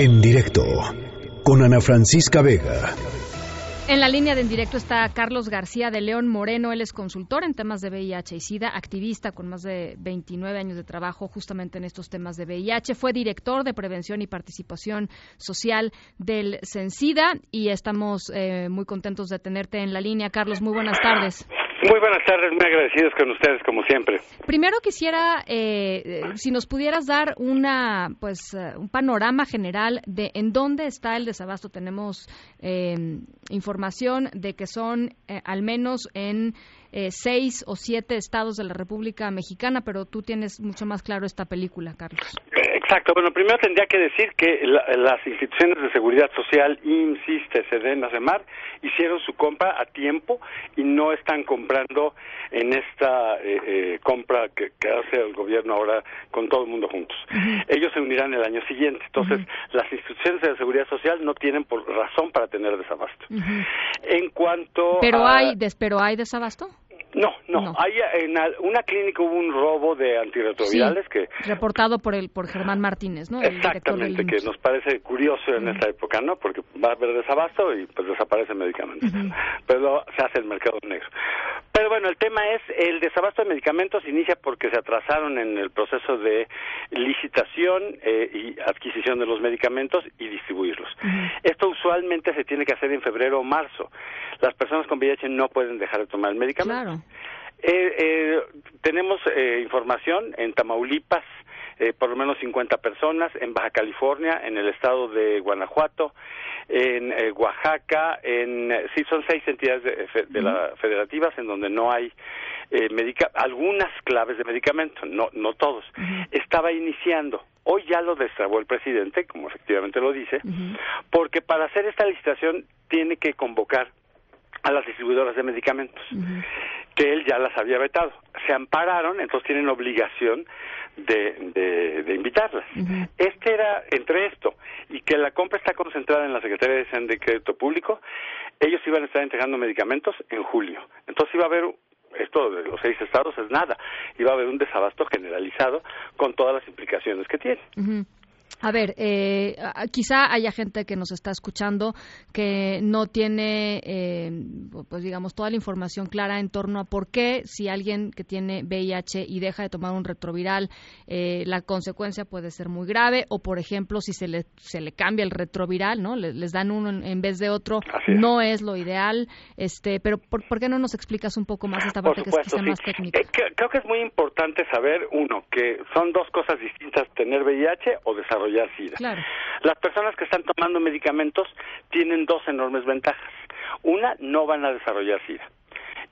En directo con Ana Francisca Vega. En la línea de en directo está Carlos García de León Moreno. Él es consultor en temas de VIH y SIDA, activista con más de 29 años de trabajo justamente en estos temas de VIH. Fue director de prevención y participación social del CENSIDA y estamos eh, muy contentos de tenerte en la línea. Carlos, muy buenas tardes. Muy buenas tardes, muy agradecidos con ustedes como siempre. Primero quisiera, eh, si nos pudieras dar una, pues, eh, un panorama general de en dónde está el desabasto. Tenemos eh, información de que son al menos en seis o siete estados de la República Mexicana, pero tú tienes mucho más claro esta película, Carlos. Exacto. Bueno, primero tendría que decir que las instituciones de seguridad social, insiste, SEDEN, ASEMAR, hicieron su compra a tiempo y no están comprando en esta eh, eh, compra que, hace el gobierno ahora con todo el mundo juntos. Ellos se unirán el año siguiente. Entonces, las instituciones de seguridad social no tienen por razón para tener desabasto. En cuanto pero hay, pero hay desabasto. No, no, Hay, en una clínica hubo un robo de antirretrovirales que reportado por el por Germán Martínez, ¿no? exactamente, que nos parece curioso en esta época, ¿no? Porque va a haber desabasto y pues desaparecen medicamentos, pero se hace el mercado negro. Bueno, el tema es el desabasto de medicamentos inicia porque se atrasaron en el proceso de licitación eh, y adquisición de los medicamentos y distribuirlos. Esto usualmente se tiene que hacer en febrero o marzo. Las personas con VIH no pueden dejar de tomar el medicamento. Claro. Eh, eh, tenemos eh, información en Tamaulipas, por lo menos 50 personas, en Baja California, en el estado de Guanajuato, en Oaxaca, en sí son seis entidades de, la federativas en donde no hay algunas claves de medicamento, no no todos. Estaba iniciando. Hoy ya lo destrabó el presidente, como efectivamente lo dice, porque para hacer esta licitación tiene que convocar a las distribuidoras de medicamentos, que él ya las había vetado. Se ampararon, entonces tienen obligación de, de, invitarlas. Este era, entre esto que la compra está concentrada en la Secretaría de Crédito Público, ellos iban a estar entregando medicamentos en julio. Entonces iba a haber esto de los seis estados es nada. Iba a haber un desabasto generalizado con todas las implicaciones que tiene. A ver, eh, quizá haya gente que nos está escuchando que no tiene, eh, pues digamos, toda la información clara en torno a por qué si alguien que tiene VIH y deja de tomar un retroviral, eh, la consecuencia puede ser muy grave, o por ejemplo, si se le, se le cambia el retroviral, ¿no? Les, dan uno en, vez de otro, no es lo ideal. Este, pero ¿por, qué no nos explicas un poco más esta parte que es más técnica? creo que es muy importante saber, uno, que son dos cosas distintas, tener VIH o desarrollar las personas que están tomando medicamentos tienen dos enormes ventajas. Una, no van a desarrollar SIDA.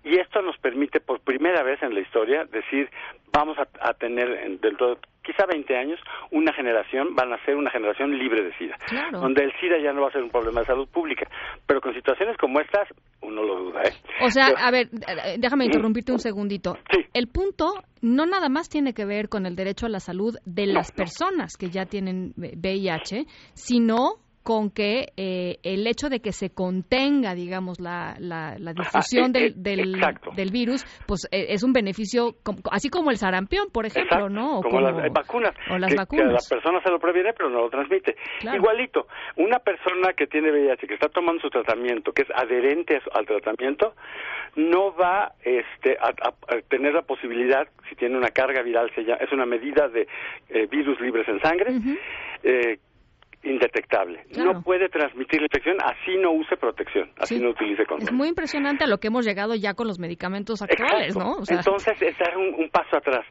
Y esto nos permite por primera vez en la historia decir, vamos a, tener dentro de quizá 20 años una generación, van a ser una generación libre de SIDA, donde el SIDA ya no va a ser un problema de salud pública. Pero con situaciones como estas, uno lo duda. ¿eh? O sea, a ver, déjame interrumpirte un segundito. El punto no nada más tiene que ver con el derecho a la salud de las personas que ya tienen VIH, sino con que eh, el hecho de que se contenga, digamos, la, la, difusión del, del, del, virus, pues eh, es un beneficio, así como el sarampión, por ejemplo, ¿no? O como, las vacunas. O las vacunas. la persona se lo previene, pero no lo transmite. Igualito, una persona que tiene VIH, que está tomando su tratamiento, que es adherente al tratamiento, no va este, a, tener la posibilidad, si tiene una carga viral, se es una medida de eh, virus libres en sangre, indetectable. No puede transmitir la infección, así no use protección, así no utilice condón. Es muy impresionante a lo que hemos llegado ya con los medicamentos actuales, ¿no? Entonces, es dar un, paso atrás.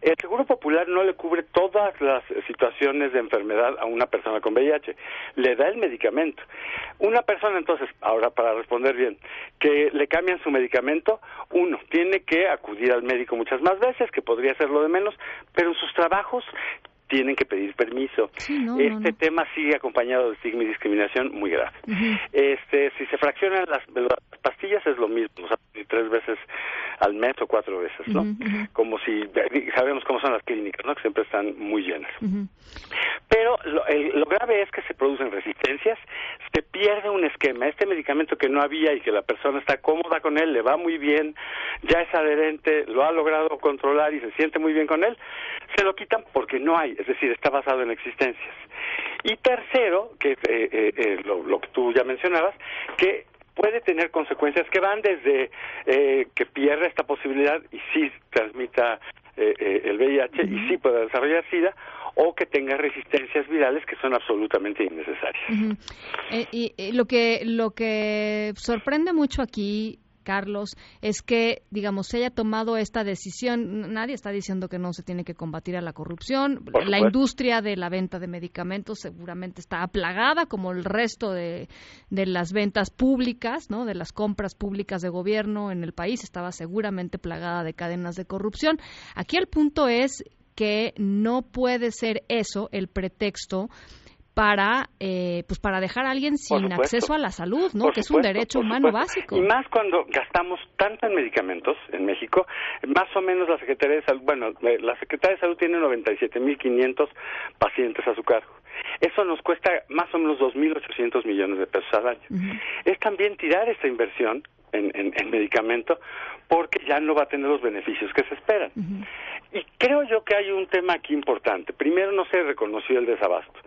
El Seguro Popular no le cubre todas las situaciones de enfermedad a una persona con VIH, le da el medicamento. Una persona, entonces, ahora para responder bien, que le cambian su medicamento, uno, tiene que acudir al médico muchas más veces, que podría ser lo de menos, pero en sus trabajos tienen que pedir permiso. este tema sigue acompañado de estigma y discriminación muy grave. Este, si se fraccionan las, pastillas es lo mismo, o sea, tres veces al mes o cuatro veces, ¿no? Como si sabemos cómo son las clínicas, ¿no? Que siempre están muy llenas. Pero lo, lo, grave es que se producen resistencias, se pierde un esquema. Este medicamento que no había y que la persona está cómoda con él, le va muy bien, ya es adherente, lo ha logrado controlar y se siente muy bien con él, se lo quitan porque no hay, es decir, está basado en existencias. Y tercero, que eh, eh, eh, lo, lo que tú ya mencionabas, que puede tener consecuencias que van desde eh, que pierda esta posibilidad y sí transmita eh, eh, el VIH y sí pueda desarrollar SIDA o que tenga resistencias virales que son absolutamente innecesarias. Eh, y, y lo que lo que sorprende mucho aquí Carlos, es que, digamos, se haya tomado esta decisión. Nadie está diciendo que no se tiene que combatir a la corrupción. La industria de la venta de medicamentos seguramente está aplagada, como el resto de, de las ventas públicas, ¿no? De las compras públicas de gobierno en el país estaba seguramente plagada de cadenas de corrupción. Aquí el punto es que no puede ser eso el pretexto para eh, pues para dejar a alguien sin acceso a la salud, ¿no? que es un derecho humano básico. Y más cuando gastamos tanto en medicamentos en México, más o menos la Secretaría de Salud, bueno, eh, la Secretaría de Salud tiene 97.500 pacientes a su cargo. Eso nos cuesta más o menos 2.800 millones de pesos al año. Es también tirar esta inversión en, en, en, medicamento porque ya no va a tener los beneficios que se esperan. Y creo yo que hay un tema aquí importante. Primero, no se reconoció el desabasto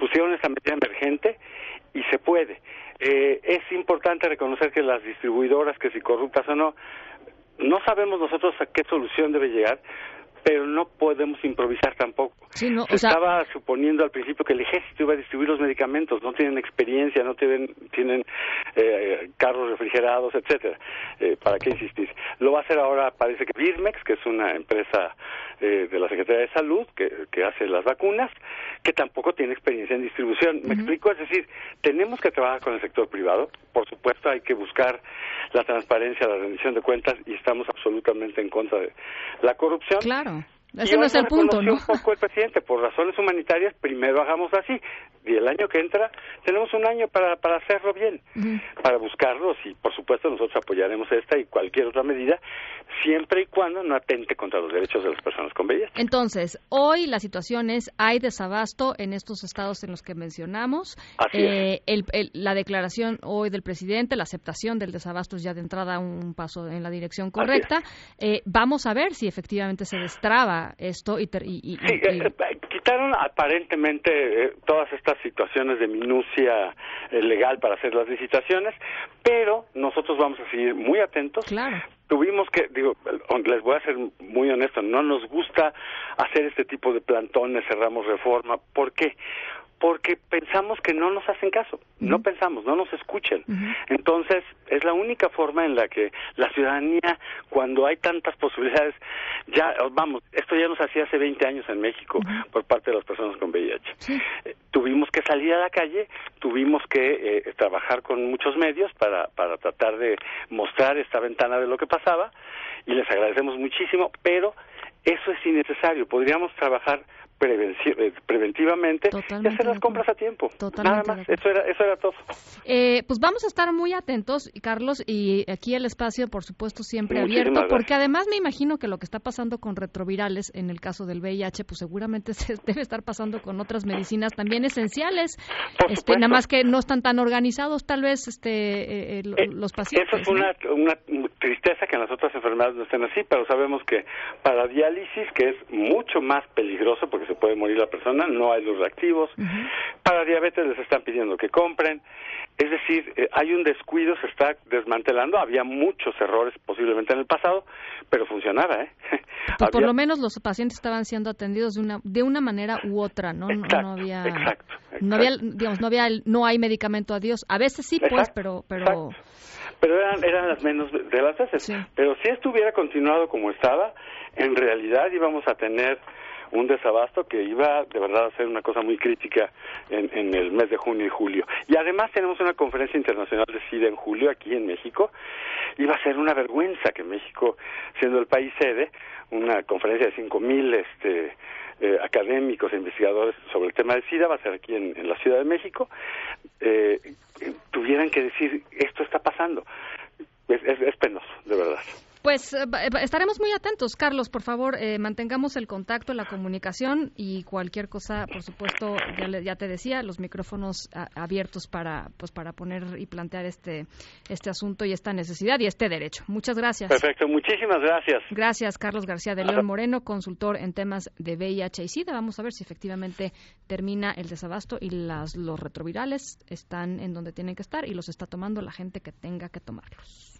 pusieron esta medida emergente y se puede. Eh, es importante reconocer que las distribuidoras, que si corruptas o no, no sabemos nosotros a qué solución debe llegar, pero no podemos improvisar tampoco. Sí, no, Se estaba suponiendo al principio que el ejército iba a distribuir los medicamentos, no tienen experiencia, no tienen, tienen eh, carros refrigerados, etcétera. Eh, ¿Para qué insistir? Lo va a hacer ahora, parece que Birmex, que es una empresa eh, de la Secretaría de Salud que, que, hace las vacunas, que tampoco tiene experiencia en distribución. ¿Me uh -huh. explico? Es decir, tenemos que trabajar con el sector privado. Por supuesto, hay que buscar la transparencia, la rendición de cuentas y estamos absolutamente en contra de la corrupción. Claro. Ese no es el punto, ¿no? un poco el presidente, por razones humanitarias, primero hagamos así. Y el año que entra, tenemos un año para, para hacerlo bien, uh -huh. para buscarlos y, por supuesto, nosotros apoyaremos esta y cualquier otra medida, siempre y cuando no atente contra los derechos de las personas con VIH. Entonces, hoy la situación es, hay desabasto en estos estados en los que mencionamos. Así eh, el, el, la declaración hoy del presidente, la aceptación del desabasto es ya de entrada un paso en la dirección correcta. Eh, vamos a ver si efectivamente se destraba esto y, y, y, sí, y... Eh, quitaron aparentemente eh, todas estas situaciones de minucia eh, legal para hacer las licitaciones, pero nosotros vamos a seguir muy atentos. Claro. Tuvimos que, digo, les voy a ser muy honesto, no nos gusta hacer este tipo de plantones, cerramos reforma. ¿Por qué? Porque pensamos que no nos hacen caso, uh -huh. no pensamos, no nos escuchan. Uh -huh. Entonces, es la única forma en la que la ciudadanía, cuando hay tantas posibilidades, ya, vamos, esto ya nos hacía hace 20 años en México uh -huh. por parte de las personas con VIH. Sí. Eh, tuvimos que salir a la calle, tuvimos que eh, trabajar con muchos medios para, para tratar de mostrar esta ventana de lo que pasaba y les agradecemos muchísimo, pero eso es innecesario. Podríamos trabajar preventivamente Totalmente y hacer las compras a tiempo. Totalmente Nada más, eso era, eso era todo. Eh, pues vamos a estar muy atentos, Carlos, y aquí el espacio, por supuesto, siempre abierto, porque además me imagino que lo que está pasando con retrovirales, en el caso del VIH, pues seguramente se debe estar pasando con otras medicinas también esenciales, este, nada más que no están tan organizados, tal vez, este, eh, eh, los pacientes. Eso es una, ¿no? una tristeza que en las otras enfermedades no estén así, pero sabemos que para diálisis, que es mucho más peligroso, porque se puede morir la persona, no hay los reactivos. Uh -huh. Para diabetes les están pidiendo que compren. Es decir, eh, hay un descuido, se está desmantelando. Había muchos errores posiblemente en el pasado, pero funcionaba, ¿eh? Pues había... por lo menos los pacientes estaban siendo atendidos de una de una manera u otra, ¿no? Exacto, no, había, exacto, exacto. no había, digamos, no había, no hay medicamento a Dios. A veces sí, pues, exacto, pero, pero. Pero eran, eran las menos de las veces. Sí. Pero si esto hubiera continuado como estaba, en realidad íbamos a tener un desabasto que iba de verdad a ser una cosa muy crítica en, en, el mes de junio y julio. Y además tenemos una conferencia internacional de SIDA en julio aquí en México. Iba a ser una vergüenza que México, siendo el país sede, una conferencia de cinco mil este, eh, académicos e investigadores sobre el tema del SIDA, va a ser aquí en, la Ciudad de México, eh, tuvieran que decir esto está pasando. Es penoso, de verdad. Pues eh, eh, estaremos muy atentos, Carlos. Por favor, eh, mantengamos el contacto, la comunicación y cualquier cosa, por supuesto, ya, ya te decía, los micrófonos abiertos para, pues, para poner y plantear este, este asunto y esta necesidad y este derecho. Muchas gracias. Perfecto, muchísimas gracias. Gracias, Carlos García de León Moreno, consultor en temas de VIH y SIDA. Vamos a ver si efectivamente termina el desabasto y las, los retrovirales están en donde tienen que estar y los está tomando la gente que tenga que tomarlos.